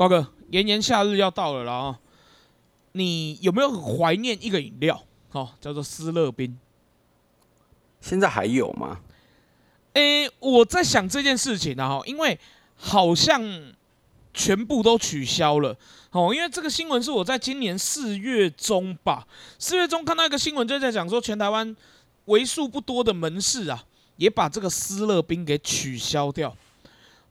瓜哥，炎炎夏日要到了啦啊！你有没有很怀念一个饮料？哦，叫做斯乐冰。现在还有吗？诶，我在想这件事情啊，因为好像全部都取消了哦。因为这个新闻是我在今年四月中吧，四月中看到一个新闻，就在讲说全台湾为数不多的门市啊。也把这个斯乐冰给取消掉。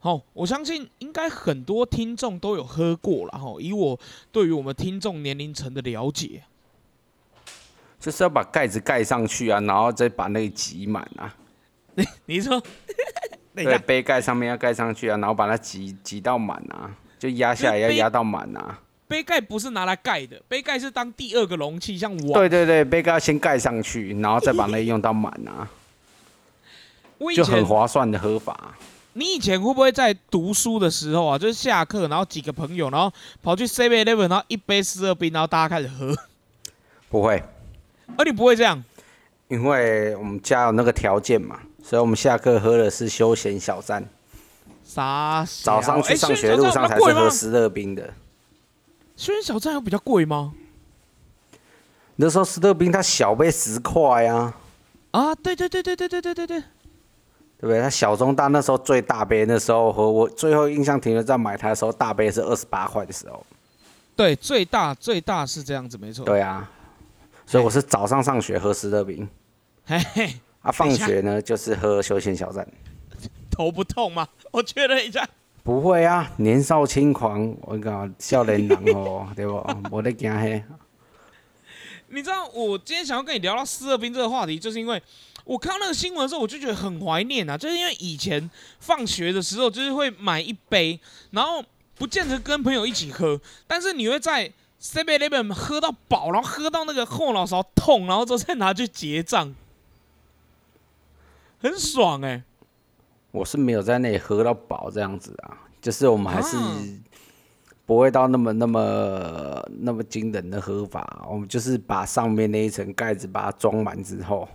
好，我相信应该很多听众都有喝过了哈。以我对于我们听众年龄层的了解，就是要把盖子盖上去啊，然后再把那个挤满啊。你你说？对，杯盖上面要盖上去啊，然后把它挤挤到满啊，就压下来要压到满啊。杯盖不是拿来盖的，杯盖是当第二个容器，像我。对对对，杯盖要先盖上去，然后再把那 用到满啊。就很划算的喝法。你以前会不会在读书的时候啊，就是下课，然后几个朋友，然后跑去 Seven Eleven，然后一杯四二冰，然后大家开始喝？不会。而你不会这样？因为我们家有那个条件嘛，所以我们下课喝的是休闲小站。啥？早上去上学路上才是喝四二冰的。休闲小站有比较贵吗？那时候四二冰它小杯十块啊。啊，对对对对对对对对对。对不对？它小中大那时候最大杯，那时候和我最后印象停留在买它的时候，大杯是二十八块的时候。对，最大最大是这样子，没错。对啊，所以我是早上上学喝斯乐冰，嘿嘿，啊，放学呢就是喝休闲小站。头不痛吗？我确认一下。不会啊，年少轻狂，我讲少年人哦，对不？我在惊嘿。你知道我今天想要跟你聊到斯乐冰这个话题，就是因为。我看到那个新闻的时候，我就觉得很怀念啊，就是因为以前放学的时候，就是会买一杯，然后不见得跟朋友一起喝，但是你会在 Seven Eleven 喝到饱，然后喝到那个后脑勺痛，然后之后再拿去结账，很爽哎。我是没有在那里喝到饱这样子啊，就是我们还是不会到那么那么那么惊人的喝法，我们就是把上面那一层盖子把它装满之后。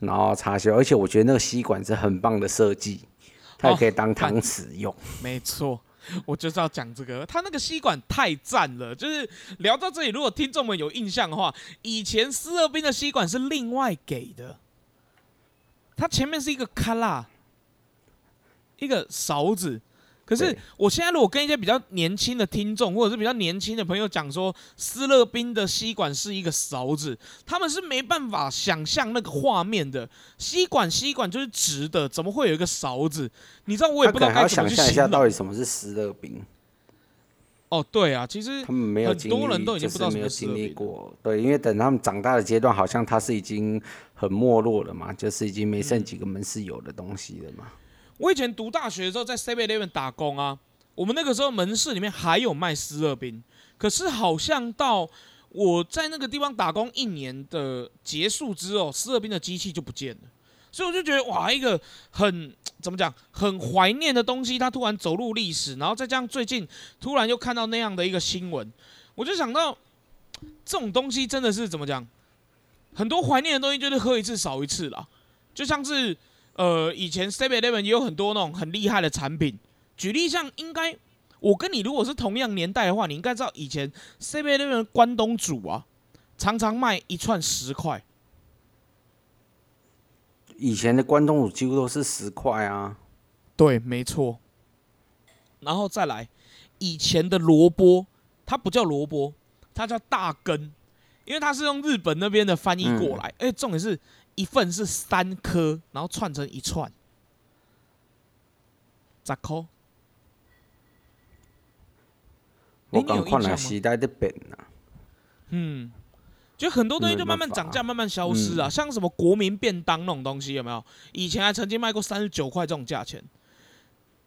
然后插销，而且我觉得那个吸管是很棒的设计，它也可以当汤匙用。没错，我就是要讲这个，它那个吸管太赞了。就是聊到这里，如果听众们有印象的话，以前斯乐冰的吸管是另外给的，它前面是一个卡拉，一个勺子。可是我现在如果跟一些比较年轻的听众，或者是比较年轻的朋友讲说，斯乐冰的吸管是一个勺子，他们是没办法想象那个画面的。吸管吸管就是直的，怎么会有一个勺子？你知道我也不知道该怎么去想象一下，到底什么是斯乐冰？哦，对啊，其实他们没有很多人都已经不知道没有经历过。对，因为等他们长大的阶段，好像它是已经很没落了嘛，就是已经没剩几个门市有的东西了嘛。我以前读大学的时候在 Seven Eleven 打工啊，我们那个时候门市里面还有卖湿热冰，可是好像到我在那个地方打工一年的结束之后，湿热冰的机器就不见了，所以我就觉得哇，一个很怎么讲，很怀念的东西，它突然走入历史，然后再加上最近突然又看到那样的一个新闻，我就想到这种东西真的是怎么讲，很多怀念的东西就是喝一次少一次啦，就像是。呃，以前 Seven Eleven 也有很多那种很厉害的产品。举例像，应该我跟你如果是同样年代的话，你应该知道以前 Seven Eleven 关东煮啊，常常卖一串十块。以前的关东煮几乎都是十块啊。对，没错。然后再来，以前的萝卜，它不叫萝卜，它叫大根，因为它是用日本那边的翻译过来。哎，重点是。一份是三颗，然后串成一串，十颗。我刚看了时代的变啊。嗯，就很多东西就慢慢涨价，慢慢消失啊。像什么国民便当那种东西，有没有？以前还曾经卖过三十九块这种价钱。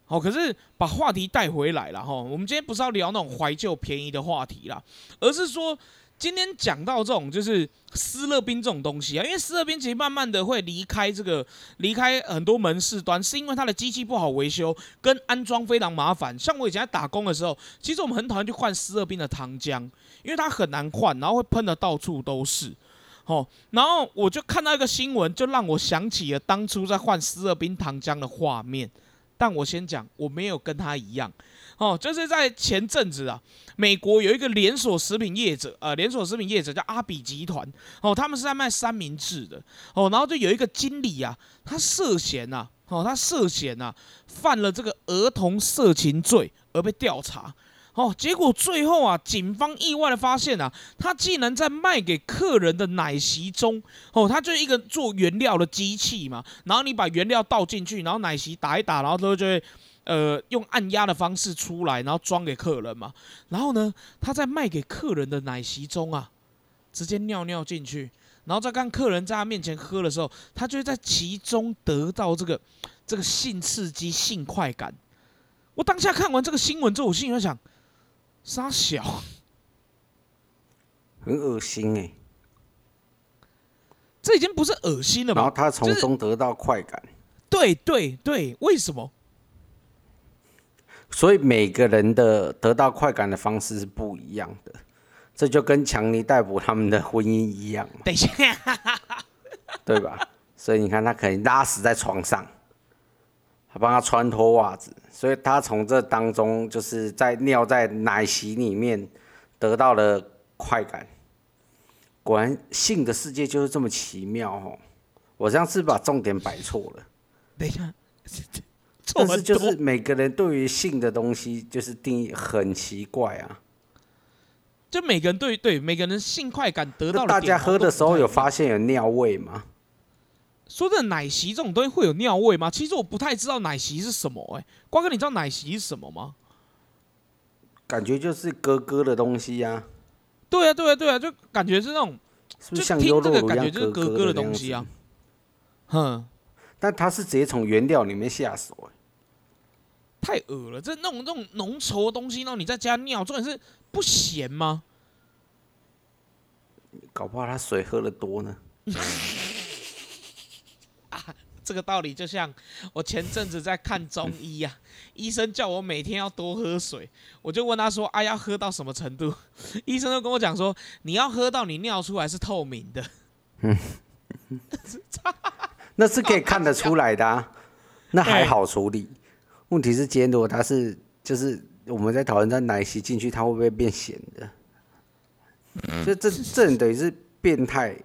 好，可是把话题带回来了哈。我们今天不是要聊那种怀旧便宜的话题啦，而是说。今天讲到这种就是斯乐冰这种东西啊，因为斯乐冰其实慢慢的会离开这个离开很多门市端，是因为它的机器不好维修，跟安装非常麻烦。像我以前在打工的时候，其实我们很讨厌去换斯乐冰的糖浆，因为它很难换，然后会喷的到处都是。哦，然后我就看到一个新闻，就让我想起了当初在换斯乐冰糖浆的画面。但我先讲，我没有跟他一样。哦，就是在前阵子啊，美国有一个连锁食品业者，呃，连锁食品业者叫阿比集团，哦，他们是在卖三明治的，哦，然后就有一个经理啊，他涉嫌呐，哦，他涉嫌呐，犯了这个儿童色情罪而被调查。哦，结果最后啊，警方意外的发现啊，他竟然在卖给客人的奶昔中，哦，他就一个做原料的机器嘛，然后你把原料倒进去，然后奶昔打一打，然后它就会，呃，用按压的方式出来，然后装给客人嘛。然后呢，他在卖给客人的奶昔中啊，直接尿尿进去，然后再看客人在他面前喝的时候，他就会在其中得到这个这个性刺激、性快感。我当下看完这个新闻之后，我心里在想。傻小，很恶心哎！这已经不是恶心了吧？然后他从中得到快感。对对对，为什么？所以每个人的得到快感的方式是不一样的，这就跟强尼逮捕他们的婚姻一样。等一下，对吧？所以你看，他可能拉屎在床上。还帮他穿脱袜子，所以他从这当中就是在尿在奶昔里面得到了快感。果然，性的世界就是这么奇妙哦！我这样是把重点摆错了。等一下，但是就是每个人对于性的东西就是定义很奇怪啊。就每个人对对每个人性快感得到，大家喝的时候有发现有尿味吗？说的奶昔这种东西会有尿味吗？其实我不太知道奶昔是什么。哎，瓜哥，你知道奶昔是什么吗？感觉就是哥哥的东西呀。对啊，对啊，对啊，就感觉是那种，就像优这个感觉就是咯咯的东西啊。哼，但他是直接从原料里面下手，哎，太恶了！这那种那种浓稠的东西，然后你再加尿，重点是不咸吗？搞不好他水喝的多呢。这个道理就像我前阵子在看中医呀，医生叫我每天要多喝水，我就问他说：“啊，要喝到什么程度？”医生就跟我讲说：“你要喝到你尿出来是透明的。” 嗯，那是可以看得出来的，啊，那还好处理。问题是今天如果他是就是我们在讨论在奶昔进去，他会不会变咸的？就这这等于是变态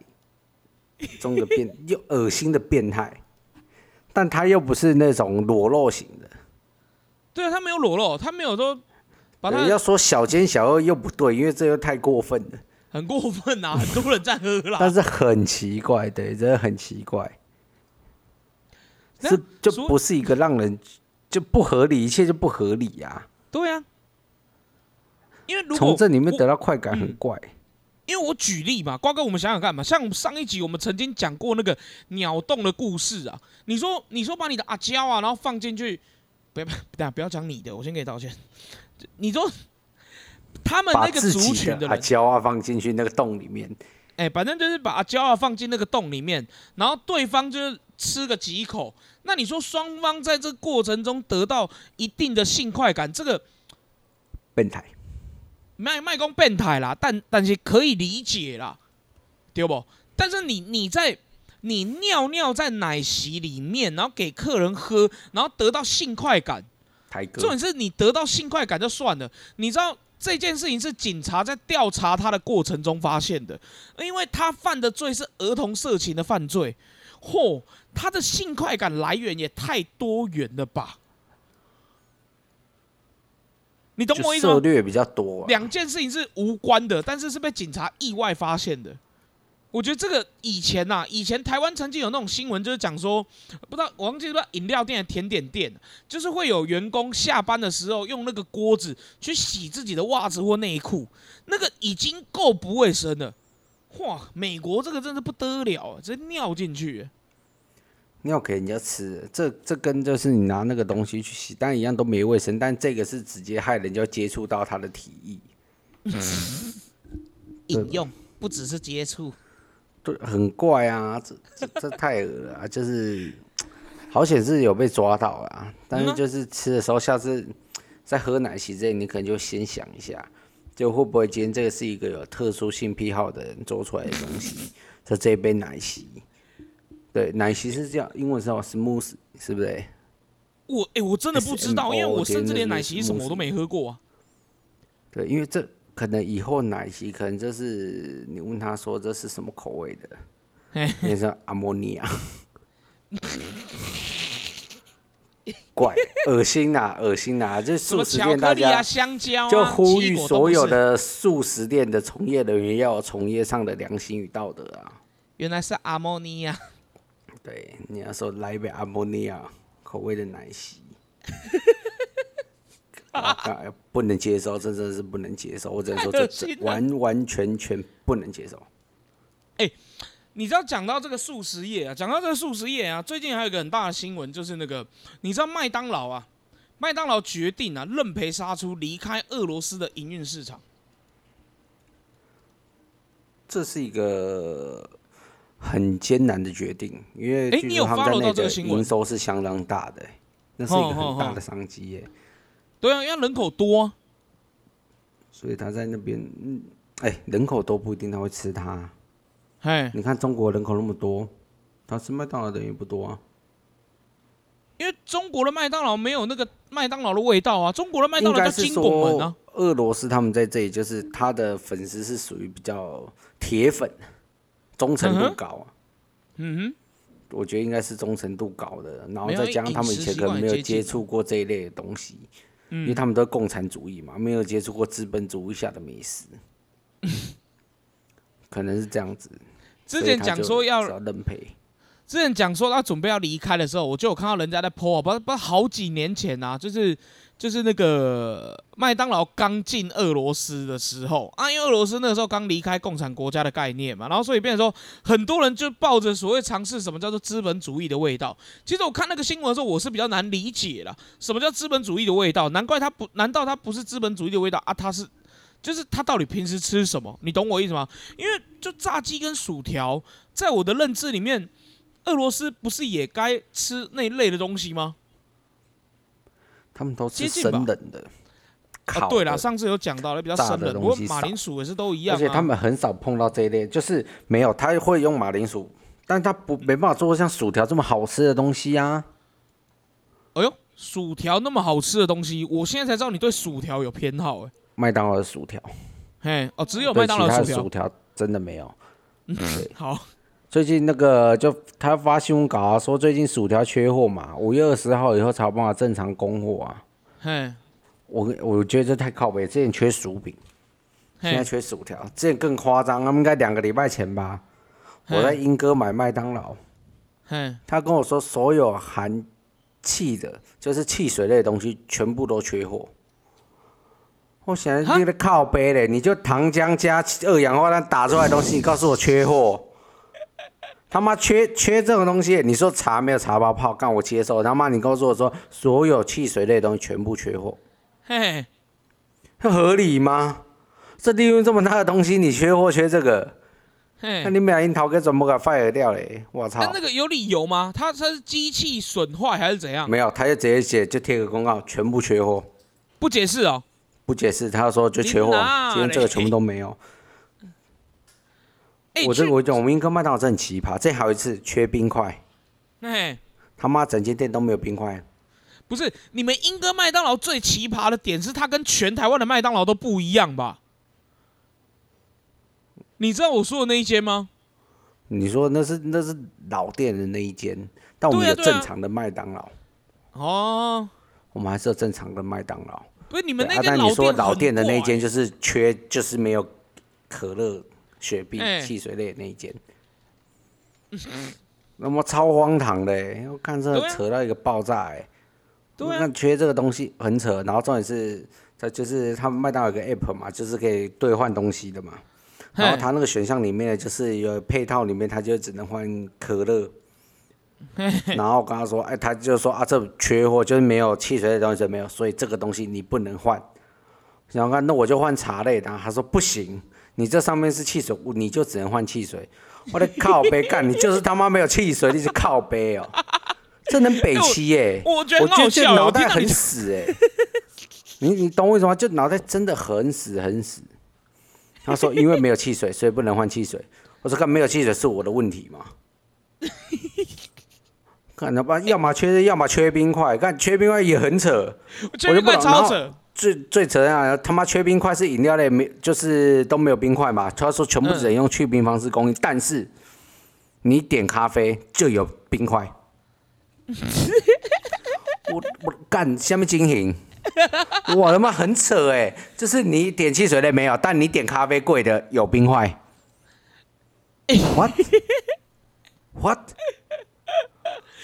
中的变 又恶心的变态。但他又不是那种裸露型的，对啊，他没有裸露，他没有说把他要说小奸小恶又不对，因为这又太过分了，很过分啊，很多人在喝啦。但是很奇怪，对，真的很奇怪，是就不是一个让人就不合理，一切就不合理呀。对啊，因为从这里面得到快感很怪。因为我举例嘛，瓜哥，我们想想看嘛，像上一集我们曾经讲过那个鸟洞的故事啊。你说，你说把你的阿胶啊，然后放进去，不要不要不要讲你的，我先给你道歉。你说他们那个族群的阿胶啊放进去那个洞里面，哎，反正就是把阿胶啊放进那个洞里面，然后对方就是吃个几口，那你说双方在这过程中得到一定的性快感，这个变态。卖卖公变态啦，但但是可以理解啦，对不？但是你你在你尿尿在奶昔里面，然后给客人喝，然后得到性快感，重点是你得到性快感就算了。你知道这件事情是警察在调查他的过程中发现的，因为他犯的罪是儿童色情的犯罪，嚯，他的性快感来源也太多元了吧？你懂我意思吗？策略比较多，两件事情是无关的，但是是被警察意外发现的。我觉得这个以前呐，以前台湾曾经有那种新闻，就是讲说，不知道我忘记了饮料店、甜点店，就是会有员工下班的时候用那个锅子去洗自己的袜子或内裤，那个已经够不卫生了。哇，美国这个真是不得了，直接尿进去。尿给人家吃，这这跟就是你拿那个东西去洗，但一样都没卫生。但这个是直接害人家接触到他的体液，饮用不只是接触，对，很怪啊，这这这太恶了啊！就是好险是有被抓到啊，但是就是吃的时候，下次在喝奶昔这，你可能就先想一下，就会不会今天这个是一个有特殊性癖好的人做出来的东西，这这杯奶昔。对，奶昔是这样，英文是叫 smooth，是不是？我哎、我真的不知道，因为我甚至连奶昔什么我都没喝过啊。对，因为这可能以后奶昔可能就是你问他说这是什么口味的，嘿你说阿莫尼亚，怪恶心呐、恶心呐、这素食店大家香蕉啊，就呼吁所有的素食店的从业人员要有从业上的良心与道德啊。原来是阿莫尼亚。对，你要说来一杯阿莫尼亚口味的奶昔，我靠不能接受，这真的是不能接受。我只能说，这完完全全不能接受。你知道讲到这个素食业啊，讲到这个素食业啊，最近还有一个很大的新闻，就是那个你知道麦当劳啊，麦当劳决定啊认赔杀出，离开俄罗斯的营运市场。这是一个很艰难的决定，因为据诶你有说他们在那个营收是相当大的、那是一个很大的商机耶。对啊，因为人口多、啊，所以他在那边，嗯，哎、人口多不一定他会吃它。哎，你看中国人口那么多，他吃麦当劳的人也不多啊。因为中国的麦当劳没有那个麦当劳的味道啊，中国的麦当劳叫金拱门啊。，俄罗斯他们在这里就是他的粉丝是属于比较铁粉，忠诚度高啊。嗯哼我觉得应该是忠诚度高的，然后再加上他们以前可能没有接触过这一类的东西，哼，因为嗯，他们都是共产主义嘛，没有接触过资本主义下的美食，可能是这样子。之前讲说要所以他就只要认赔，之前讲说他准备要离开的时候，我就有看到人家在 po 啊，不不好几年前啊，就是就是那个麦当劳刚进俄罗斯的时候啊，因为俄罗斯那个时候刚离开共产国家的概念嘛，然后所以变成说很多人就抱着所谓尝试什么叫做资本主义的味道。其实我看那个新闻的时候，我是比较难理解了，什么叫资本主义的味道？难怪他不，难道他不是资本主义的味道啊？他是。就是他到底平时吃什么？你懂我意思吗？因为就炸鸡跟薯条，在我的认知里面，俄罗斯不是也该吃那一类的东西吗？他们都吃接近吧生冷的。啊，烤对啦，上次有讲到了比较生冷，不过的东西马铃薯也是都一样、啊。而且他们很少碰到这一类，就是没有，他会用马铃薯，但他不没办法做像薯条这么好吃的东西啊。哎呦，薯条那么好吃的东西，我现在才知道你对薯条有偏好哎、麦当劳的薯条，嘿，哦，只有对麦当劳。薯条真的没有。嗯好，最近那个就他发新闻稿啊，说最近薯条缺货嘛，五月二十号以后才有办法正常供货啊。嘿，我我觉得这太靠北，之前缺薯饼，现在，缺薯条，之前更夸张，他们应该两个礼拜前吧，我在英哥买麦当劳，嘿，他跟我说所有含气的，就是汽水类的东西全部都缺货。我想哈你的靠背嘞，你就糖浆加二氧化碳打出来的东西，你告诉我缺货？他妈缺缺这种东西，你说茶没有茶包泡，干我接受。他妈你告诉我说所有汽水类的东西全部缺货，嘿，这合理吗？这利润这么大的东西，你缺货缺这个，嘿那。你们俩樱桃给怎么给 fire 掉嘞？我操那！那个有理由吗？它它是机器损坏还是怎样？没有，他就直接写就贴个公告，全部缺货。不解释哦。不解释，他说就缺货，今天这个全部都没有。哎、我这我讲，我们英哥麦当劳真的很奇葩，这还有一次缺冰块，嘿，他妈整间店都没有冰块。不是你们英哥麦当劳最奇葩的点是它跟全台湾的麦当劳都不一样吧？你知道我说的那一间吗？你说那是那是老店的那一间，但我们有正常的麦当劳，哦，我们还是有正常的麦当劳。不是你们那间但你说店老店的那一怪间就是缺，就是没有可乐、雪碧、哎汽水类那一间。那么超荒唐的、欸，我看这扯到一个爆炸哎、欸！对啊那缺这个东西很扯，然后重点是，它就是他们麦当劳有个 app 嘛，就是可以兑换东西的嘛。然后嘿它那个选项里面，就是有配套里面，它就只能换可乐。然后我跟他说，哎，他就说啊，这缺货，就是没有汽水的东西没有，所以这个东西你不能换。然后看，那我就换茶类的啊。他说不行，你这上面是汽水，你就只能换汽水。我的靠背干，你就是他妈没有汽水，你是靠背哦，这能北七耶、我觉得我觉得这。脑袋很死哎、你你懂我意思吗？就脑袋真的很死很死。他说因为没有汽水，所以不能换汽水。我说看没有汽水是我的问题吗？看他妈，要么缺，要么缺冰块，看缺冰块也很扯。缺冰块超扯。最最扯啊！他妈缺冰块是饮料类没，就是都没有冰块嘛。他说全部只能用去冰方式供应，但是你点咖啡就有冰块。我我干下面经营，我他妈很扯哎！就是你点汽水类没有，但你点咖啡贵的有冰块。What?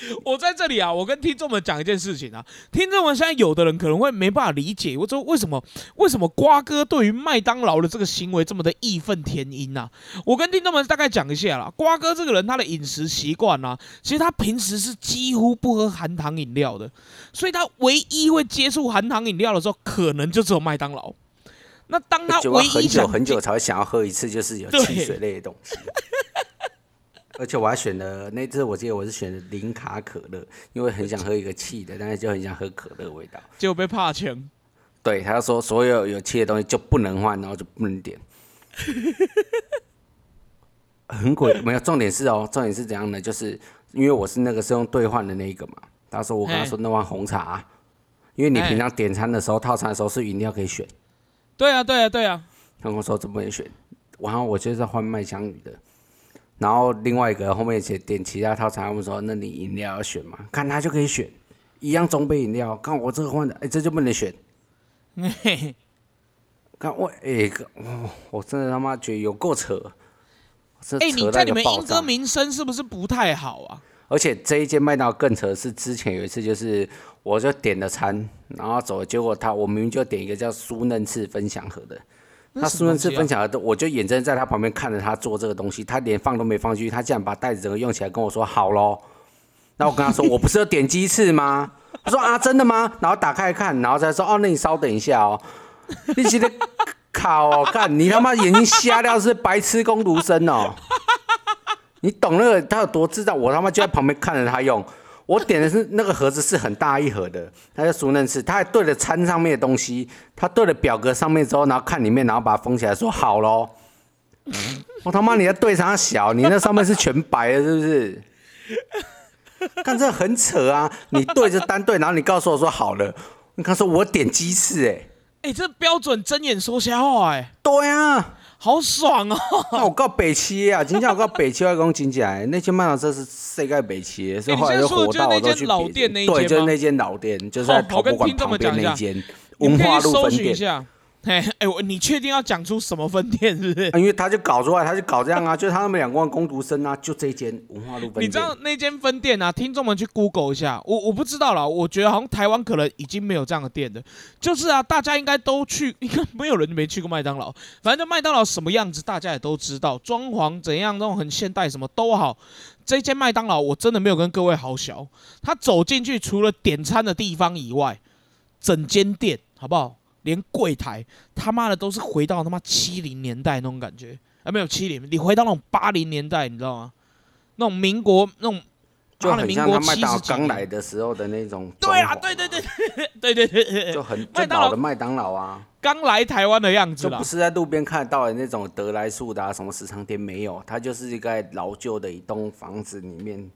我在这里啊，我跟听众们讲一件事情啊。听众们现在有的人可能会没办法理解，我说为什么为什么瓜哥对于麦当劳的这个行为这么的义愤填膺呢？我跟听众们大概讲一下啦。瓜哥这个人他的饮食习惯呢，其实他平时是几乎不喝含糖饮料的，所以他唯一会接触含糖饮料的时候，可能就只有麦当劳。那当他唯一很久很久才会想要喝一次，就是有汽水类的东西。而且我还选了那次，我记得我是选的零卡可乐，因为很想喝一个气的，但是就很想喝可乐味道。结果被怕钱。对，他说所有有气的东西就不能换，然后就不能点。很鬼，没有重点是哦，重点是怎样的？就是因为我是那个是用兑换的那一个嘛。他说我跟他说那碗红茶，因为你平常点餐的时候套餐的时候是饮料可以选。对啊，对啊，对啊。他跟我说怎么也选？然后我就是换麦香鱼的。然后另外一个后面写点其他套餐，他们说那你饮料要选嘛？看他就可以选一样中杯饮料。看我这个换的，哎，这就不能选。看我，哎，我我真的他妈觉得有够扯。哎，你在你们英歌名声是不是不太好啊？而且这一间麦当劳更扯，是之前有一次就是我就点了餐，然后走，结果他我明明就点一个叫酥嫩翅分享盒的。他苏文次分享的，我就眼睁在他旁边看着他做这个东西，他连放都没放进去，他竟然把袋子整个用起来跟我说好喽。那我跟他说，我不是要点鸡翅吗？他说啊，真的吗？然后打开看，然后再说哦，那你稍等一下哦。你记得靠哦，看你他妈眼睛瞎掉是白痴工读生哦。你懂那个他有多智障？我他妈就在旁边看着他用。我点的是那个盒子是很大一盒的，他叫熟嫩翅，他还对了餐上面的东西，他对了表格上面之后，然后看里面，然后把它封起来，说好喽。我他妈你要对上小，你那上面是全白的，是不是？看这很扯啊！你对着单对，然后你告诉我说好了，你看说我点鸡翅，哎，哎，这标准睁眼说瞎话，哎，对啊。好爽哦！那我告北七啊，今天我告北七外公请起来，那间麦当劳这是世界北七，所以后来就火到我都去别。对，就是那间老店，就是在陶博馆旁边那间文化路分店。嘿，哎，我你确定要讲出什么分店是不是？因为他就搞出来，他就搞这样啊，就是他们两个工读生啊，就这间文化路分店。你知道那间分店啊？听众们去 Google 一下，我我不知道了，我觉得好像台湾可能已经没有这样的店的。就是啊，大家应该都去，应该没有人没去过麦当劳。反正就麦当劳什么样子，大家也都知道，装潢怎样，那种很现代，什么都好。这间麦当劳我真的没有跟各位好小，他走进去除了点餐的地方以外，整间店好不好？连柜台他妈的都是回到他妈七零年代那种感觉，啊没有七零，你回到那种八零年代，你知道吗？那种民国那种，就很像他麦当劳刚来的时候的那种。对啊，对对对 对对对，就很最老的麦当劳啊，刚来台湾的样子就不是在路边看到的那种德来树的什么时尚店没有，它就是一个老旧的一栋房子里面，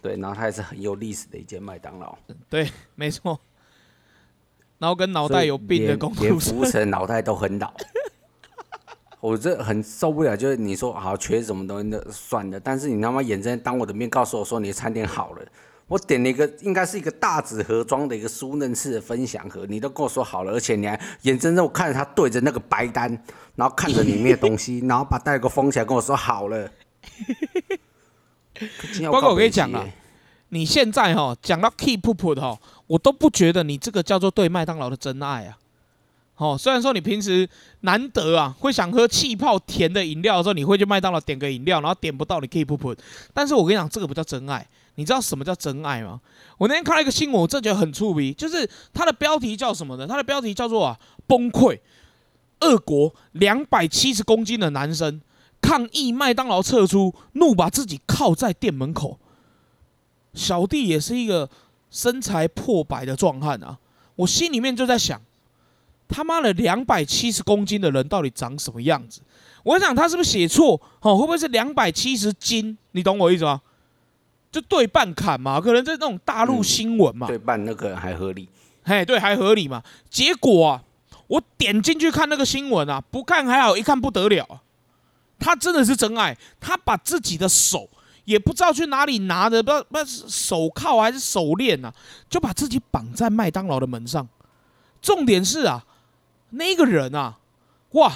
对，然后它也是很有历史的一间麦当劳。对，没错。然后跟脑袋有病的公司，连服务生脑袋都很老，我这很受不了。就是你说好缺什么东西的，算了。但是你他妈眼睁当我的面告诉我说你的餐点好了，我点了一个应该是一个大纸盒装的一个酥嫩式的分享盒，你都跟我说好了，而且你还眼睁睁我看着他对着那个白单，然后看着里面的东西，然后把袋给封起来，跟我说好了。包括我跟你讲啊。你现在哈讲到 keep put 哈，我都不觉得你这个叫做对麦当劳的真爱啊。哦，虽然说你平时难得啊会想喝气泡甜的饮料的时候，你会去麦当劳点个饮料，然后点不到你 keep put。但是我跟你讲，这个不叫真爱。你知道什么叫真爱吗？我那天看到一个新闻，我真觉得很触鼻，就是它的标题叫什么呢？它的标题叫做啊崩溃，俄国两百七十公斤的男生抗议麦当劳撤出，怒把自己靠在店门口。小弟也是一个身材破百的壮汉啊，我心里面就在想，他妈的两百七十公斤的人到底长什么样子？我想他是不是写错？哦，会不会是两百七十斤？你懂我意思吗？就对半砍嘛，可能在那种大陆新闻嘛，对半那个还合理。嘿，对，还合理嘛。结果啊，我点进去看那个新闻啊，不看还好，一看不得了啊，他真的是真爱，他把自己的手也不知道去哪里拿的，不知道不知道是手铐还是手链呐、就把自己绑在麦当劳的门上。重点是啊，那个人啊，哇，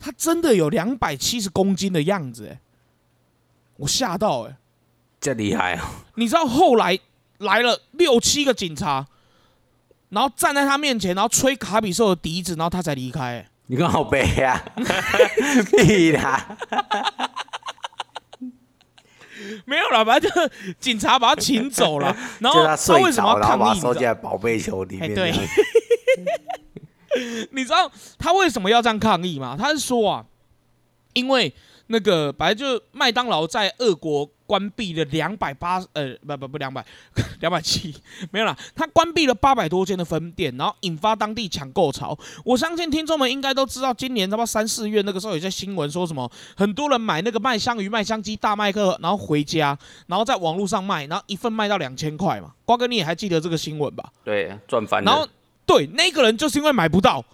他真的有两百七十公斤的样子，哎，我吓到哎、这厉害啊！你知道后来来了六七个警察，然后站在他面前，然后吹卡比兽的笛子，然后他才离开、欸。你看好背啊，屁啦！没有了，反正就是警察把他请走了。然后他睡为什么要抗议？把他收进你知道来宝贝球里面。哎对你知道他为什么要这样抗议吗？他是说啊，因为那个本来就麦当劳在俄国关闭了两百八呃不不不两百两百七没有啦，他关闭了八百多间的分店，然后引发当地抢购潮。我相信听众们应该都知道，今年差不多三四月那个时候有些新闻说什么，很多人买那个麦香鱼、麦香鸡、大麦克，然后回家，然后在网络上卖，然后一份卖到两千块嘛。瓜哥你也还记得这个新闻吧？对，赚翻然后。对那个人就是因为买不到，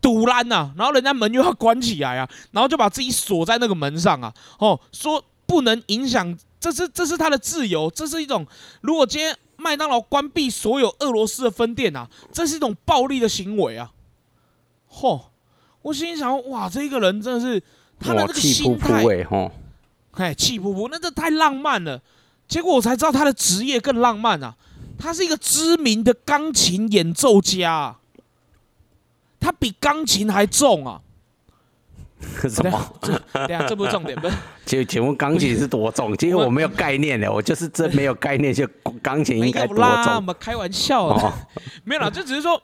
堵烂呐，然后人家门又要关起来啊，然后就把自己锁在那个门上啊，哦，说不能影响，这是这是他的自由，这是一种，如果今天麦当劳关闭所有俄罗斯的分店啊，这是一种暴力的行为啊，嚯、我心里想，哇，这个人真的是他的哇，那个气心态，吼！哎，气噗噗，那这太浪漫了。结果我才知道他的职业更浪漫啊，他是一个知名的钢琴演奏家、啊，他比钢琴还重啊！什么？等一下这不是重点，不是 请请问钢琴是多重？其实我没有概念的，我就是真没有概念，就钢琴应该多有啦，我重？们开玩笑的，哦，没有啦，就只是说，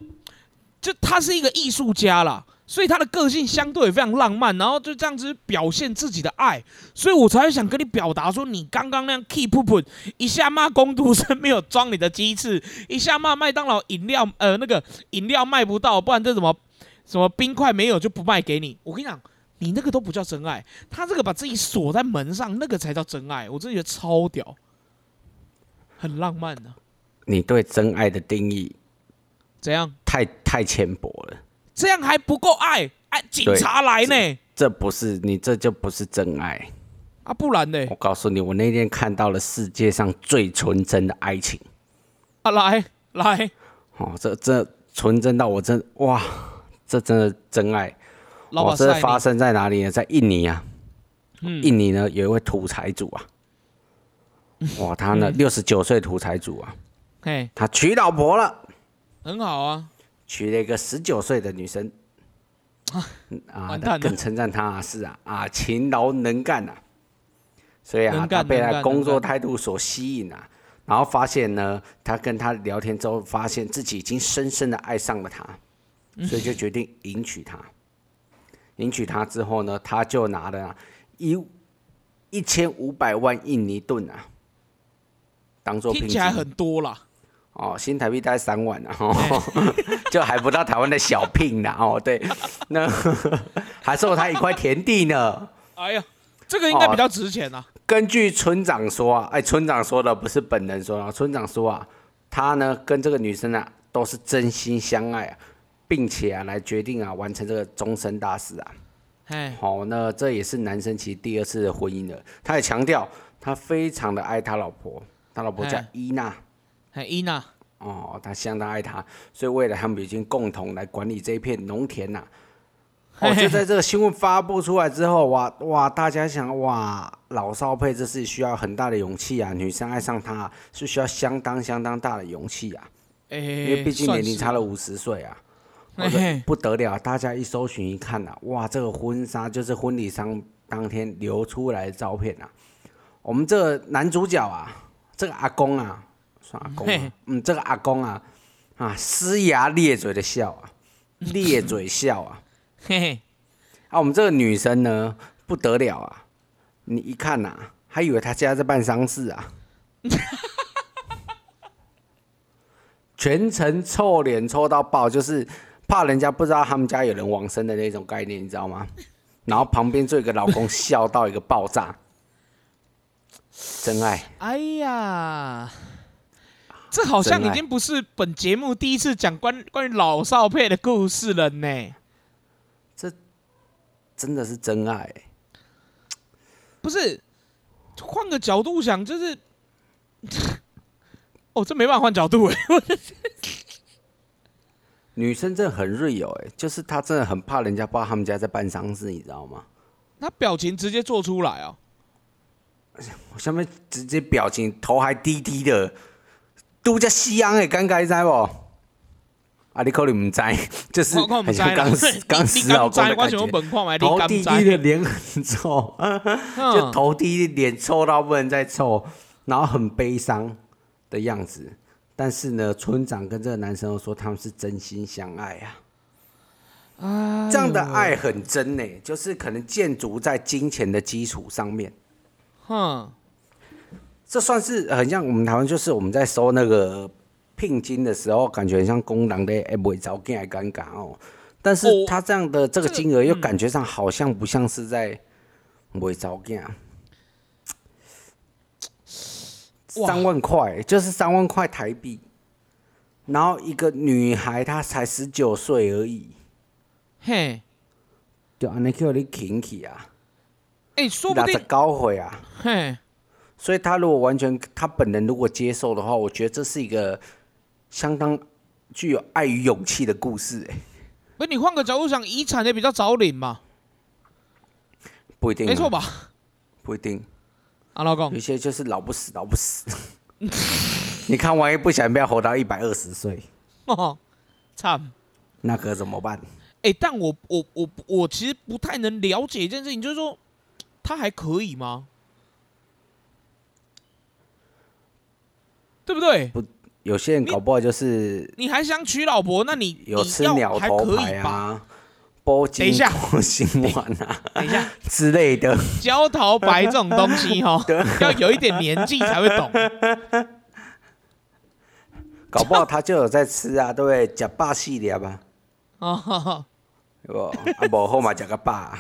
就他是一个艺术家啦，所以他的个性相对也非常浪漫，然后就这样子表现自己的爱，所以我才会想跟你表达说，你刚刚那样 keep up，一下骂工读生没有装你的鸡翅，一下骂麦当劳饮料呃那个饮料卖不到，不然这什么什么冰块没有就不卖给你，我跟你讲。你那个都不叫真爱，他这个把自己锁在门上，那个才叫真爱。我真的觉得超屌，很浪漫呢、你对真爱的定义怎样？太太浅薄了，这样还不够爱？哎，警察来呢？这不是你这就不是真爱。啊，不然呢？我告诉你，我那天看到了世界上最纯真的爱情。啊，来来，哦，这这纯真到我真哇，这真的真爱。哦，老板赛这发生在哪里呢？在印尼啊。嗯。印尼呢有一位土财主啊，哇，他嗯。呢六十九岁土财主啊，嘿，他娶老婆了，很好啊，娶了一个十九岁的女生。啊，更称赞他是啊啊勤劳能干啊，所以啊他被他工作态度所吸引啊，然后发现呢，他跟他聊天之后，发现自己已经深深的爱上了他，嗯。所以就决定迎娶她。迎娶她之后呢，他就拿了啊一一千五百万印尼盾啊，当做听起来很多啦。哦，新台币大概三万啊，哦，就还不到台湾的小聘呢哦，对，那 还送他一块田地呢。哎呀，这个应该比较值钱啊。根据村长说啊，哎，村长说的不是本人说的，村长说啊，他呢跟这个女生啊都是真心相爱啊，并且啊来决定啊完成这个终身大事啊。嘿，好、那这也是男生其实第二次的婚姻了。他也强调他非常的爱他老婆，他老婆叫哎伊娜。嘿，伊娜，哦，他相当爱她，所以未来他们已经共同来管理这一片农田呐、哦，就在这个新闻发布出来之后，哇哇，大家想哇，老少配这是需要很大的勇气啊，女生爱上他是需要相当相当大的勇气啊，哎，因为毕竟年龄差了五十岁啊，不得了，大家一搜寻一看呐、哇，这个婚纱就是婚礼上当天流出来的照片啊，我们这个男主角啊，这个阿公啊，算阿公啊，嗯，这个阿公啊，啊，呲牙咧嘴的笑啊，咧嘴笑啊，嘿。嘿，啊，我们这个女生呢，不得了啊，你一看呐、还以为他家在办丧事啊，全程臭脸臭到爆，就是怕人家不知道他们家有人往生的那种概念，你知道吗？然后旁边就有一个老公笑到一个爆炸，真爱。哎呀，这好像已经不是本节目第一次讲关关于老少配的故事了呢。这真的是真爱、不是，换个角度想，就是，哦，这没办法换角度哎。女生真的很 real 哎、就是她真的很怕人家不知道他们家在办丧事，你知道吗？她表情直接做出来啊！我下面直接表情头还低低的，都叫西洋的尴尬，你知不？啊，你可能唔知，就是很像刚死刚你死老公的感觉。头低低的脸很臭，就嗯头低脸臭到不能再臭，然后很悲伤的样子。但是呢，村长跟这个男生都说他们是真心相爱啊，哎这样的呦爱很真呢、就是可能建筑在金钱的基础上面。哼，这算是很像我们台湾，就是我们在收那个聘金的时候，感觉很像工人的哎，不找更还尴尬哦。但是哦他这样的这个金额，又嗯感觉上好像不像是在为找更。哇三万块，就是三万块台币，然后一个女孩她才十九岁而已，嘿，就安尼叫你请去啊，哎，说不定，九岁啊。嘿，所以她如果完全她本人如果接受的话，我觉得这是一个相当具有爱与勇气的故事、哎，不，你换个角度想，遗产也比较早领嘛，不一定、啊。没错？吧？不一定，啊，老公有，些就是老不死，老不死。你看，万一不小心不要活到一百二十岁，哦，惨。那可怎么办？哎、但我我我我其实不太能了解一件事情，就是说他还可以吗？对不对？不有些人搞不好就是你还想娶老婆，那你有吃鸟头牌以吧？啊、波金等一下过新丸啊等一下，之类的。焦桃白这种东西哈，要有一点年纪才会懂。搞不好他就有在吃啊，对不对？假霸系列吧，哦，不？啊，无后嘛假个霸，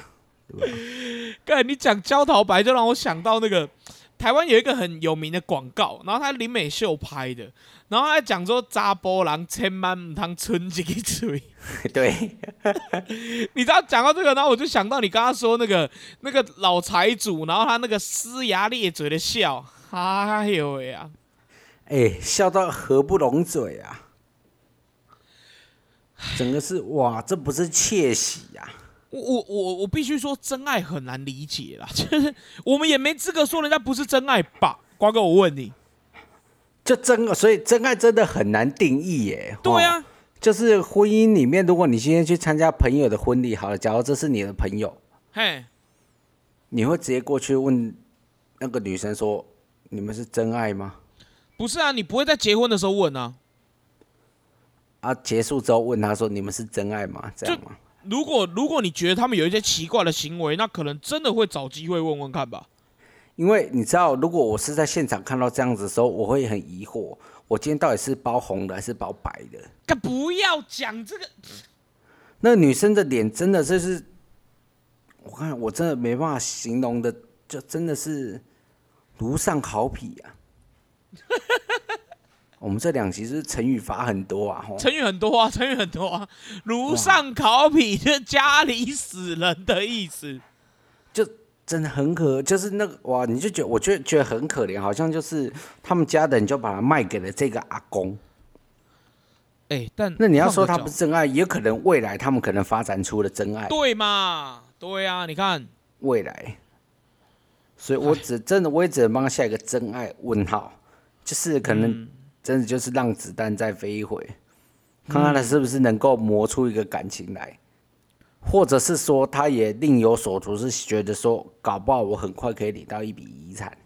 干你讲焦桃白，就让我想到那个台湾有一个很有名的广告，然后他林美秀拍的，然后他在讲说扎波郎千万唔通春一个嘴。对，你知道讲到这个，然后我就想到你刚刚说那个那个老财主，然后他那个呲牙咧嘴的笑，哎呦喂啊！哎、笑到合不拢嘴啊！整个是哇，这不是窃喜呀、我我我我必须说，真爱很难理解啦，就是我们也没资格说人家不是真爱吧？瓜哥，我问你，就真，所以真爱真的很难定义耶。对啊哦，，就是婚姻里面，如果你今天去参加朋友的婚礼，好了，假如这是你的朋友，嘿，你会直接过去问那个女生说：“你们是真爱吗不是啊，你不会在结婚的时候问啊。？”啊，结束之后问他说：“你们是真爱吗？”这样吗？如果如果你觉得他们有一些奇怪的行为，那可能真的会找机会问问看吧。因为你知道，如果我是在现场看到这样子的时候，我会很疑惑，我今天到底是包红的还是包白的？干不要讲这个，那女生的脸真的就是，我看我真的没办法形容的，就真的是如上好比啊！我们这两集是成语法很多啊，吼，成语很多啊，成语很多啊，如上考妣就是家里死人的意思。就真的很可，就是那个哇，你就觉得我觉得觉得很可怜，好像就是他们家的人就把它卖给了这个阿公。哎、但那你要说他不是真爱，也有可能未来他们可能发展出了真爱。对嘛？对啊，你看，未来，所以我只真的我也只能帮他下一个真爱问号，就是可能嗯真的就是让子弹再飞一回，看看他是不是能够磨出一个感情来，或者是说他也另有所图，是觉得说搞不好我很快可以领到一笔遗产，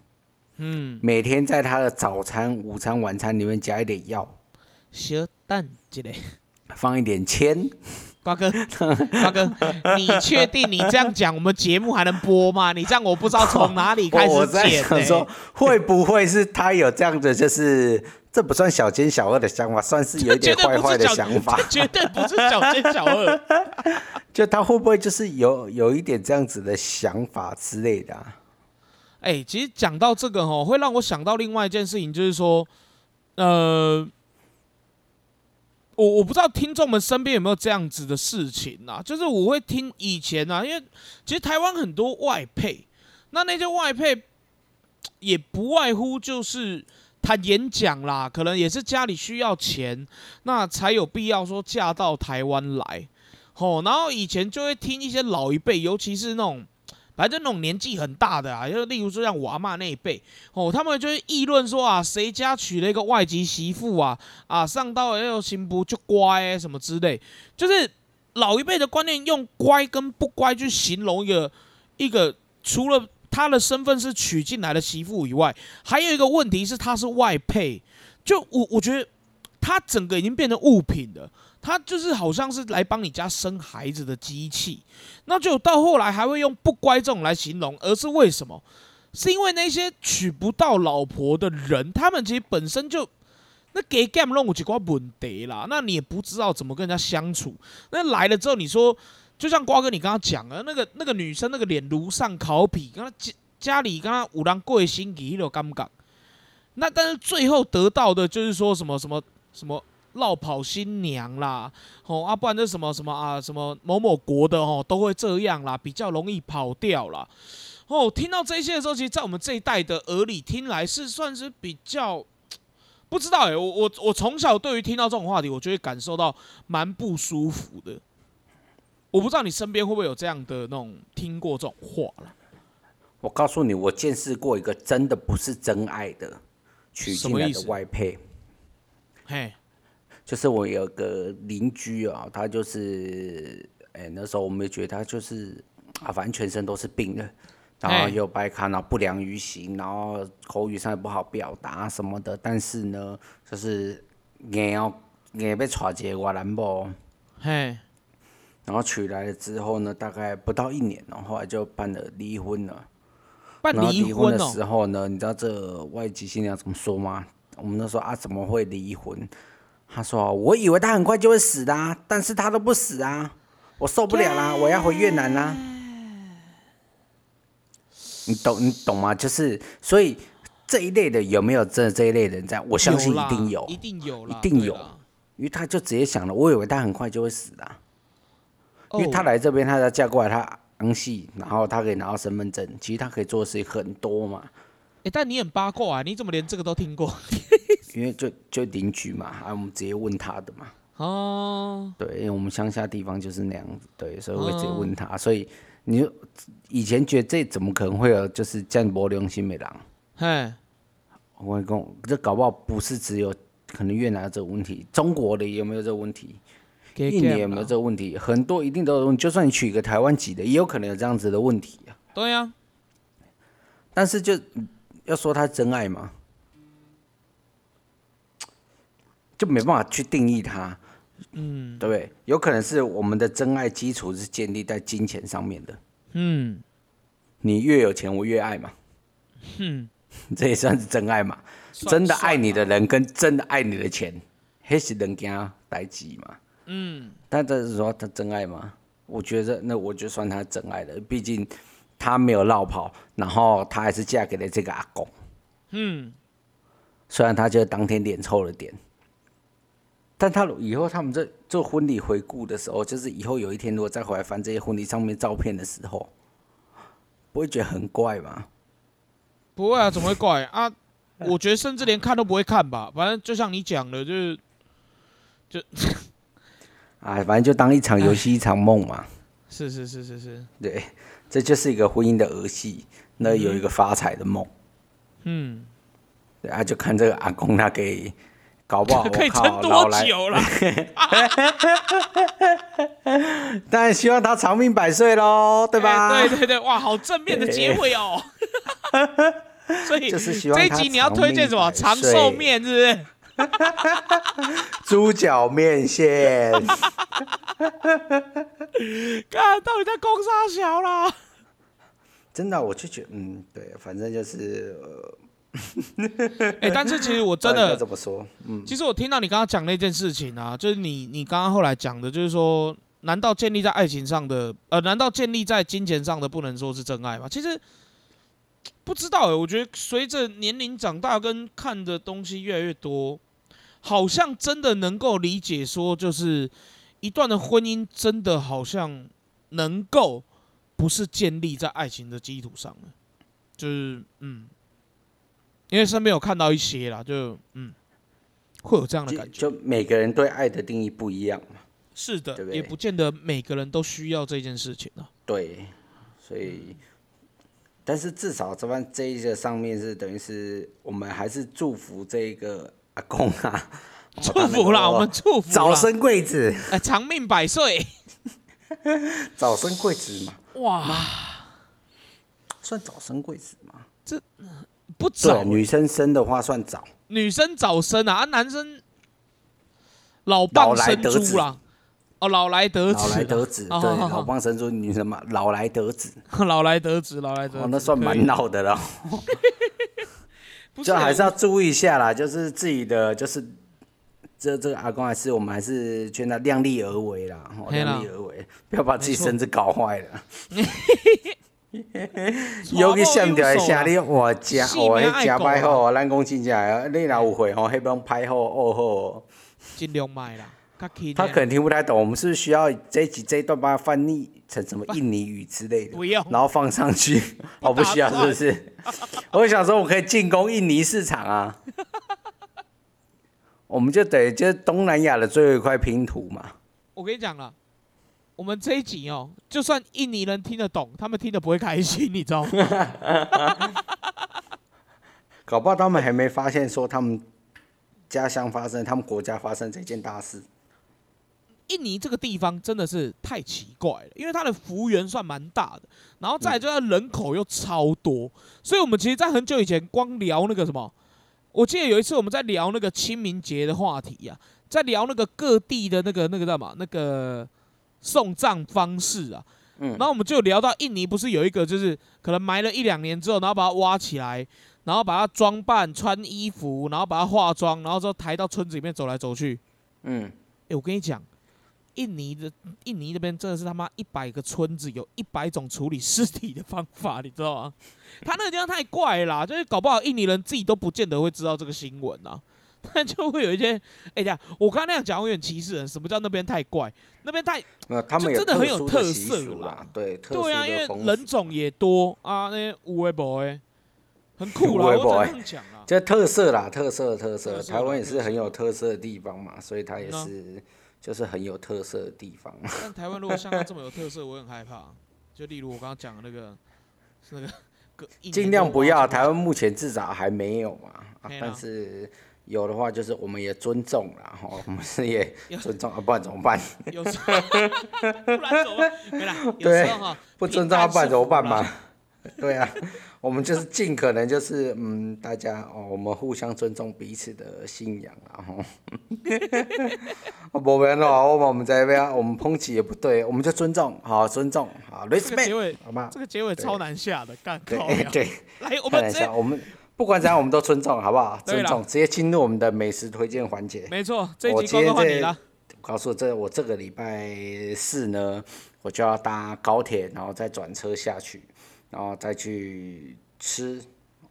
嗯，每天在他的早餐、午餐、晚餐里面加一点药，小蛋之类。放一点铅，瓜哥，瓜哥，你确定你这样讲，我们节目还能播吗？你这样我不知道从哪里开我我在始剪、想说。，会不会是他有这样的，就是这不算小奸小恶的想法，算是有一点坏坏的想法。这 绝对不是小奸小恶。就他会不会就是有有一点这样子的想法之类的、啊？哎、其实讲到这个哦，会让我想到另外一件事情，就是说，呃，我我不知道听众们身边有没有这样子的事情啊，就是我会听以前啊，因为其实台湾很多外配，那那些外配也不外乎就是谈演讲啦，可能也是家里需要钱，那才有必要说嫁到台湾来。哦，然后以前就会听一些老一辈，尤其是那种，反正那种年纪很大的啊，就例如说像我阿妈那一辈，哦，他们就会议论说啊，谁家娶了一个外籍媳妇啊，啊，上到要新不就乖、什么之类，就是老一辈的观念用乖跟不乖去形容一个一个除了他的身份是娶进来的媳妇以外，还有一个问题是他是外配，就我我觉得他整个已经变成物品了。他就是好像是来帮你家生孩子的机器，那就到后来还会用不乖这种来形容，而是为什么？是因为那些娶不到老婆的人，他们其实本身就那给 game 弄几挂问题啦，那你也不知道怎么跟人家相处。那来了之后，你说就像瓜哥你刚刚讲的，那个那个女生那个脸如上烤皮，跟他家家里跟他五郎贵心仪都尴尬。那但是最后得到的就是说什么什么什么。绕跑新娘啦，哦啊，不然这什么什么啊，什么某某国的哦，都会这样啦，比较容易跑掉啦。哦，听到这些的时候，其实，在我们这一代的耳里听来是算是比较不知道哎、我我我从小对于听到这种话题，我就会感受到蛮不舒服的。我不知道你身边会不会有这样的那种听过这种话了？我告诉你，我见识过一个真的不是真爱的娶进来的外配。嘿，就是我有个邻居啊，他就是，哎、那时候我们觉得他就是啊，反正全身都是病的，然后哎又白看到不良于行，然后口语上也不好表达什么的，但是呢，就是硬要硬被娶一个外男婆，嘿，然后娶来了之后呢，大概不到一年然，后来就办了离婚了。办然后离离婚的哦，时候呢，你知道这外籍新娘怎么说吗？我们那时候啊，怎么会离婚？他说：“我以为他很快就会死的、啊，但是他都不死啊，我受不了啦，我要回越南啦。”你懂你懂吗？就是所以这一类的有没有真的这一类人在？我相信一定有，一定有，一定有因为他就直接想了，我以为他很快就会死的啊、因为哦他来这边，他要嫁过来，他昂系，然后他可以拿到身份证，其实他可以做的事情很多嘛。哎、但你很八卦啊，你怎么连这个都听过？因为就就邻居嘛，啊，我们直接问他的嘛。哦，对，因为我们乡下地方就是那样子，对，所以我会直接问哦他。所以你就以前觉得这怎么可能会有就是这样没良心的人？嘿，我跟你讲，这搞不好不是只有可能越南有这个问题，中国的有没有这个问题？给印尼有没有这个问题？很多一定都有问题。就算你娶一个台湾籍的，也有可能有这样子的问题啊。对呀、但是就要说他真爱嘛，就没办法去定义他。嗯对不对？有可能是我们的真爱基础是建立在金钱上面的。嗯你越有钱，我越爱嘛，哼，这也算是真爱嘛。真的爱你的人跟真的爱你的钱，还是人家代志嘛。嗯，但这是说他真爱吗？我觉得那我就算他真爱了，毕竟他没有绕跑，然后他还是嫁给了这个阿公。嗯，虽然他就当天脸臭了点，但他以后他们在做婚礼回顾的时候，就是以后有一天如果再回来翻这些婚礼上面照片的时候，不会觉得很怪吗？不会啊，怎么会怪啊？我觉得甚至连看都不会看吧，反正就像你讲的，就是啊，反正就当一场游戏一场梦嘛。是是是是是，对，这就是一个婚姻的儿戏，那有一个发财的梦。嗯，对啊，就看这个阿公他可以搞不好，可以撑多，久了？当然希望他长命百岁喽，对吧？哎对对对，哇，好正面的结尾哦。所以就是希望这一集你要推荐什么？长寿面是不是？猪脚面线，看到底在攻杀小啦？真的，我就觉得，嗯，对，反正就是，呃 哎、但是其实我真的怎么说，嗯，其实我听到你刚刚讲那件事情啊，就是你你刚刚后来讲的，就是说，难道建立在爱情上的，呃，难道建立在金钱上的不能说是真爱吗？其实不知道哎，我觉得随着年龄长大，跟看的东西越来越多，好像真的能够理解说，就是一段的婚姻真的好像能够不是建立在爱情的基础上了，就是嗯，因为身边有看到一些啦，就嗯，会有这样的感觉。就每个人对爱的定义不一样嘛。是的，对不对也不见得每个人都需要这件事情啊。对，所以，但是至少这番这一个上面是等于是我们还是祝福这一个阿公啊，祝福啦，我们祝福早生贵子，呃，长命百岁。早生贵子嘛，哇，算早生贵子吗？这？不早，，女生生的话算早，女生早生啊，啊，男生老蚌老来生得子。珠啦。哦，老来得子。啊，老来得子，对，老蚌生珠，女生嘛，老来得子，老来得子，老来得那算蛮老的了，不是就还是要注意一下啦，就是自己的，就是这这个阿公还是我们还是劝他量力而为啦，哦量力而为，不要把自己身子搞坏了。有 尤其想着会啥，你哇食性哦，命迄食爱顾啊歹好，咱讲真正的，你若有会吼，迄帮歹好恶好哦。尽量卖啦，他可能听不太懂，我们是需要这一集这一段把它翻译成什么印尼语之类的，不用然后放上去？哦，不需要是不是？我想说，我可以进攻印尼市场啊。我们就得就是东南亚的最后一块拼图嘛。我跟你讲了，我们这一集哦，就算印尼人听得懂，他们听得不会开心，你知道吗？搞不好他们还没发现说他们家乡发生、他们国家发生这件大事。印尼这个地方真的是太奇怪了，因为它的幅员算蛮大的，然后再来就它人口又超多，所以我们其实，在很久以前光聊那个什么，我记得有一次我们在聊那个清明节的话题呀、在聊那个各地的那个那个叫什么那个送葬方式啊，嗯。然后我们就聊到印尼不是有一个就是可能埋了一两年之后，然后把它挖起来，然后把它装扮穿衣服，然后把它化妆，然后之后抬到村子里面走来走去，嗯，哎、我跟你讲，印尼的印尼那边真的是他妈一百个村子有一百种处理尸体的方法，你知道吗？他那个地方太怪了啦，就是搞不好印尼人自己都不见得会知道这个新闻啊。但就会有一些，哎、呀，我刚刚那样讲，我有点歧视人。什么叫那边太怪？那边太他们真的很有特色啦，对，特对啊，因为人种也多啊，那些无为博哎，很酷啦，我只能这样讲啊。这特色啦，特色特色，特色台湾也是很有特色的地方嘛，所以它也嗯啊是就是很有特色的地方。但台湾如果像他这么有特色，我很害怕。就例如我刚刚讲的那个，是那个个尽量不要，台湾目前至少还没有嘛，但是有的话就是我们也尊重啦，哈，我们是也 尊重啊，不然怎么办？有时候 不然怎么办？对不尊重他，不然怎么办嘛？对啊，我们就是尽可能就是嗯，大家哦，我们互相尊重彼此的信仰啊，吼。不然的话，我们在边我们抨击也不对，我们就尊重，好尊重，好 respect，尾，好吗？这个结尾超难下的，干对靠呀！对，来，我们直接开玩笑，我们不管怎样，我们都尊重，好不好？尊重，直接进入我们的美食推荐环节。没错，这我一集光今天这哥换你了。告诉这我这个礼拜四呢，我就要搭高铁，然后再转车下去，然后再去吃，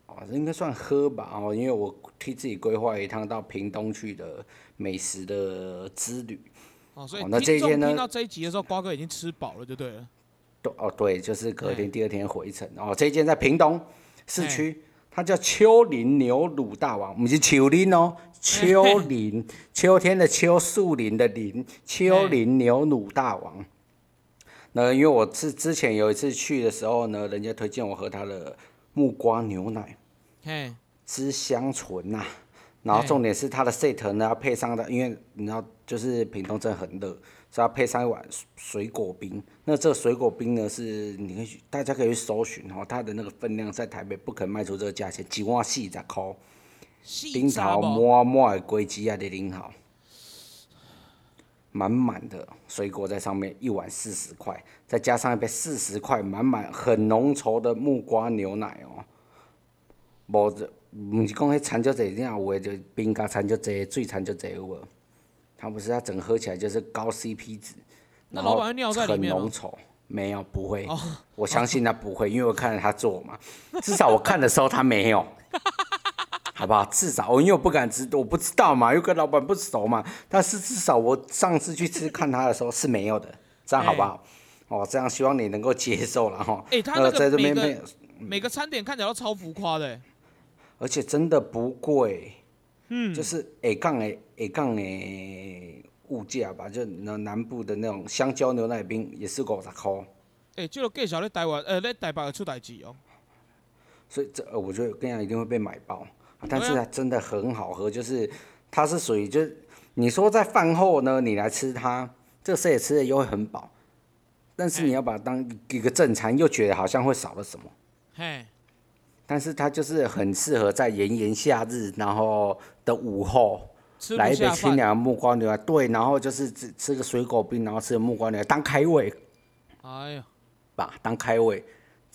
哦，这应该算喝吧，哦，因为我替自己规划一趟到屏东去的美食的之旅。哦，所以哦那这听一天呢听到这一集的时候，瓜哥已经吃饱了，就对了。对哦，对，就是隔天哎第二天回程。哦，这一间在屏东市区，它叫丘陵牛乳大王，不是丘陵哦，丘陵，秋天的秋，树林的林，丘陵牛乳大王。那因为我是之前有一次去的时候呢，人家推荐我喝他的木瓜牛奶，嘿，之香醇呐、然后重点是它的 set 呢要配上的，因为你知道就是屏东真的很热，所以要配上一碗水果冰。那这个水果冰呢是你可以去大家可以去搜寻哦，它的那个分量在台北不可能卖出这个价钱，几万四十块，细顶头渣不？满满的果汁啊，你顶好，满满的水果在上面，一碗四十块，再加上一杯四十块满满很浓稠的木瓜牛奶哦。无这，毋是讲迄掺就济，你若有诶就冰加掺就济，水掺就济有无？他不是它整个喝起来就是高 CP 值，然后很浓稠。没有，不会。哦我相信他不会，因为我看着他做嘛。至少我看的时候他没有，好不好？至少我因为我不敢知，我不知道嘛，又跟老板不熟嘛。但是至少我上次去吃看他的时候是没有的，这样好不好？哦，这样希望你能够接受了哈。哎、他那在这边个每个没，每个餐点看起来都超浮夸的、而且真的不贵。嗯，就是下港的下港的物价吧，就南南部的那种香蕉牛奶冰也是五十块，哎、这个介绍在台湾，呃，在台北会出代志哦。所以这呃我觉得这样一定会被买爆，啊但是它真的很好喝，就是它是属于就是你说在饭后呢，你来吃它，这个谁也吃的又会很饱，但是你要把它当一个正餐，又觉得好像会少了什么。嘿，但是它就是很适合在炎炎夏日，然后的午后，来一杯。清凉的木瓜牛奶，对，然后就是吃吃个水果冰，然后吃个木瓜牛奶当开胃。哎呀，吧，当开胃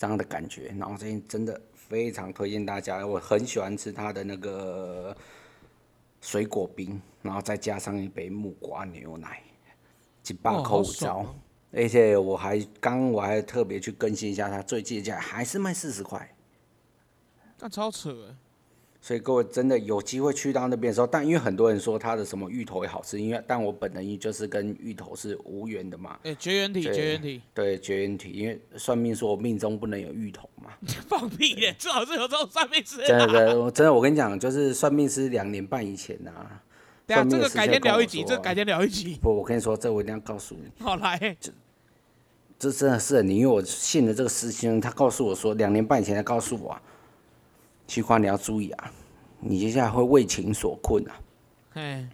这样的感觉。然后最近真的非常推荐大家，我很喜欢吃它的那个水果冰，然后再加上一杯木瓜牛奶，几百哦好口五招。爽哦而且我还刚我还特别去更新一下，它最近的价还是卖四十块。那超扯哎。所以各位真的有机会去到那边的时候，但因为很多人说他的什么芋头也好吃，因为但我本人就是跟芋头是无缘的嘛，哎、绝缘体，绝缘体，对绝缘体，因为算命说我命中不能有芋头嘛，放屁耶！最好是有这种算命师。真的真的我真的我跟你讲，就是算命师两年半以前啊，等下算命的师这个改天聊一集，这个改天聊一集。不，我跟你说，这我一定要告诉你，好来，这真的是你，因为我信了这个师兄，他告诉我说，两年半以前他告诉我、啊，西瓜你要注意啊，你接下来会为情所困啊。哎，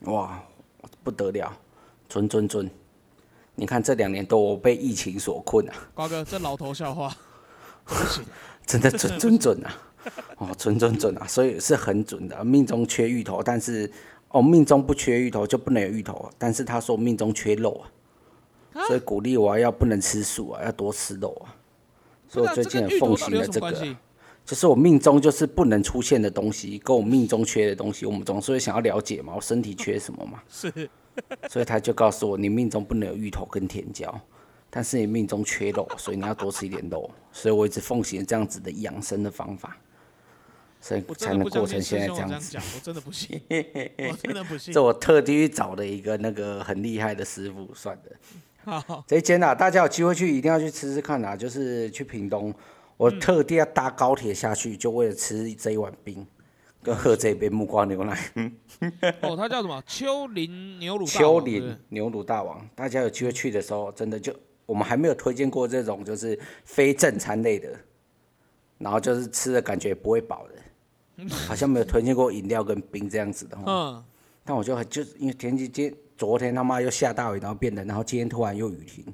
哇，不得了，准准准！你看这两年多我被疫情所困啊，瓜哥，这老头笑话。真的准准准啊！哦，准准准啊！所以是很准的，命中缺芋头，但是哦，命中不缺芋头就不能有芋头，但是他说命中缺肉啊，所以鼓励我要不能吃素啊，要多吃肉啊。所以我最近很奉行了这个啊，就是我命中就是不能出现的东西，跟我命中缺的东西，我们总是会想要了解嘛，我身体缺什么嘛。是，所以他就告诉我，你命中不能有芋头跟甜椒，但是你命中缺肉，所以你要多吃一点肉。所以我一直奉行这样子的养生的方法，所以才能过成现在这样子。我真的不信，我真的不信这。我特地去找了一个那个很厉害的师傅算的。好，这一间啊，大家有机会去一定要去吃吃看啊！就是去屏东，我嗯特地要搭高铁下去，就为了吃这一碗冰，跟喝这一杯木瓜牛奶。哦，它叫什么？丘陵牛乳大丘王对不陵牛乳大王，大家有机会去的时候，真的就我们还没有推荐过这种就是非正餐类的，然后就是吃的感觉不会饱的，好像没有推荐过饮料跟冰这样子的。嗯，但我就很就是因为天气今昨天他妈又下大雨，然后变冷，然后今天突然又雨停，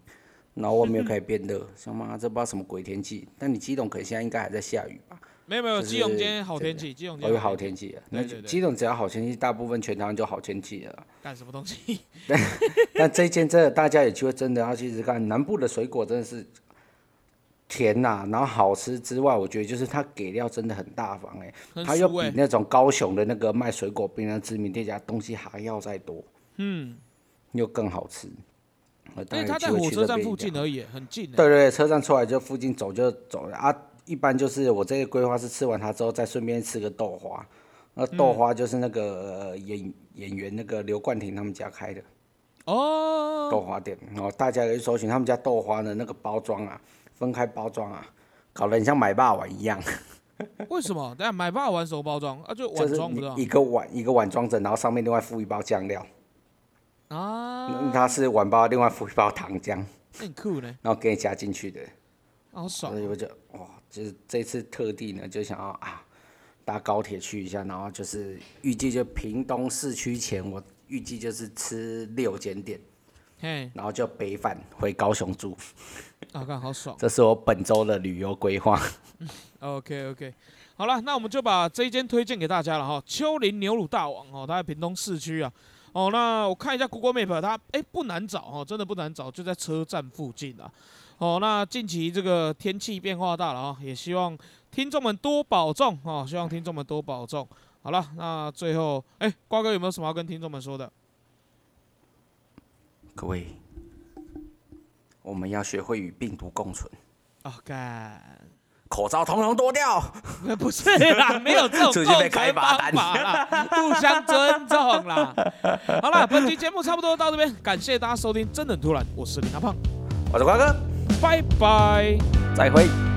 然后外面又开始变热，他妈这不知道什么鬼天气。但你基隆可能现在应该还在下雨吧？没有没有，就是基隆今天好天气，基隆今有好天气了，那基隆只要好天气，大部分全台湾就好天气了。干什么东西？但这一间真的，大家有机会真的要去吃看。南部的水果真的是甜呐、然后好吃之外，我觉得就是它给料真的很大方哎、很它又比那种高雄的那个卖水果冰的知名店家东西还要再多，嗯，又更好吃。因为他在火车站附近而已，很近欸。对对对，车站出来就附近走就走了啊。一般就是我这个规划是吃完它之后，再顺便吃个豆花。那豆花就是那个、呃演演员那个刘冠廷他们家开的。哦，豆花店，然后大家可以搜寻他们家豆花的那个包装啊，分开包装啊，搞得很像买霸碗一样，为什么？等下买霸王手包装啊，就就是碗装一个碗一个碗装着，然后上面另外附一包酱料，啊，嗯它是碗包另外附一包糖浆，那很酷呢，然后给你加进去的，好爽。所以我就哇，就是这次特地呢就想要啊搭高铁去一下，然后就是预计就屏东市区前，我预计就是吃六间店，嘿，然后就北返回高雄住，啊，看好爽。这是我本周的旅游规划。OK OK，好了，那我们就把这一间推荐给大家了哈，丘陵牛乳大王哦，它在屏东市区啊。哦，那我看一下 Google Map，它哎、不难找哦，真的不难找，就在车站附近啊。哦，那近期这个天气变化大了啊，也希望听众们多保重哦，希望听众们多保重。好了，那最后哎、瓜哥有没有什么要跟听众们说的？各位，我们要学会与病毒共存，哦，干，口罩通通脱掉。不是啦，没有这种方法啦，互相尊重啦。好了，本期节目差不多到这边，感谢大家收听，真的很突然，我是林大胖，我是瓜哥，拜拜。再会。